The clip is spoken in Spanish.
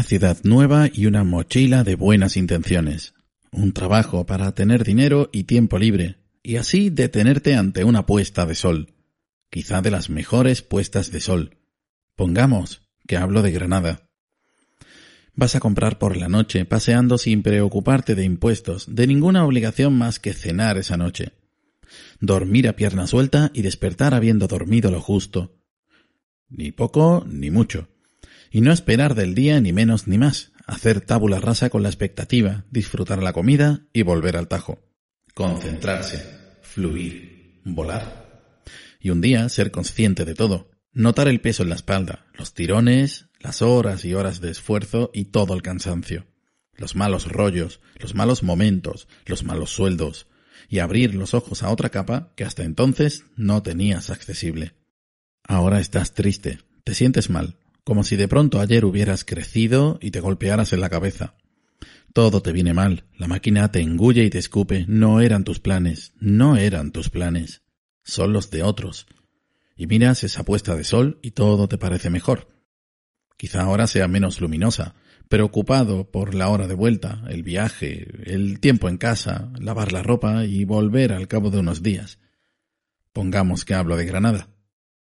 Una ciudad nueva y una mochila de buenas intenciones. Un trabajo para tener dinero y tiempo libre, y así detenerte ante una puesta de sol. Quizá de las mejores puestas de sol. Pongamos que hablo de Granada. Vas a comprar por la noche, paseando sin preocuparte de impuestos, de ninguna obligación más que cenar esa noche. Dormir a pierna suelta y despertar habiendo dormido lo justo. Ni poco ni mucho y no esperar del día ni menos ni más, hacer tábula rasa con la expectativa, disfrutar la comida y volver al tajo. Concentrarse, fluir, volar. Y un día ser consciente de todo, notar el peso en la espalda, los tirones, las horas y horas de esfuerzo y todo el cansancio, los malos rollos, los malos momentos, los malos sueldos, y abrir los ojos a otra capa que hasta entonces no tenías accesible. Ahora estás triste, te sientes mal, como si de pronto ayer hubieras crecido y te golpearas en la cabeza. Todo te viene mal, la máquina te engulle y te escupe, no eran tus planes, no eran tus planes, son los de otros. Y miras esa puesta de sol y todo te parece mejor. Quizá ahora sea menos luminosa, preocupado por la hora de vuelta, el viaje, el tiempo en casa, lavar la ropa y volver al cabo de unos días. Pongamos que hablo de Granada.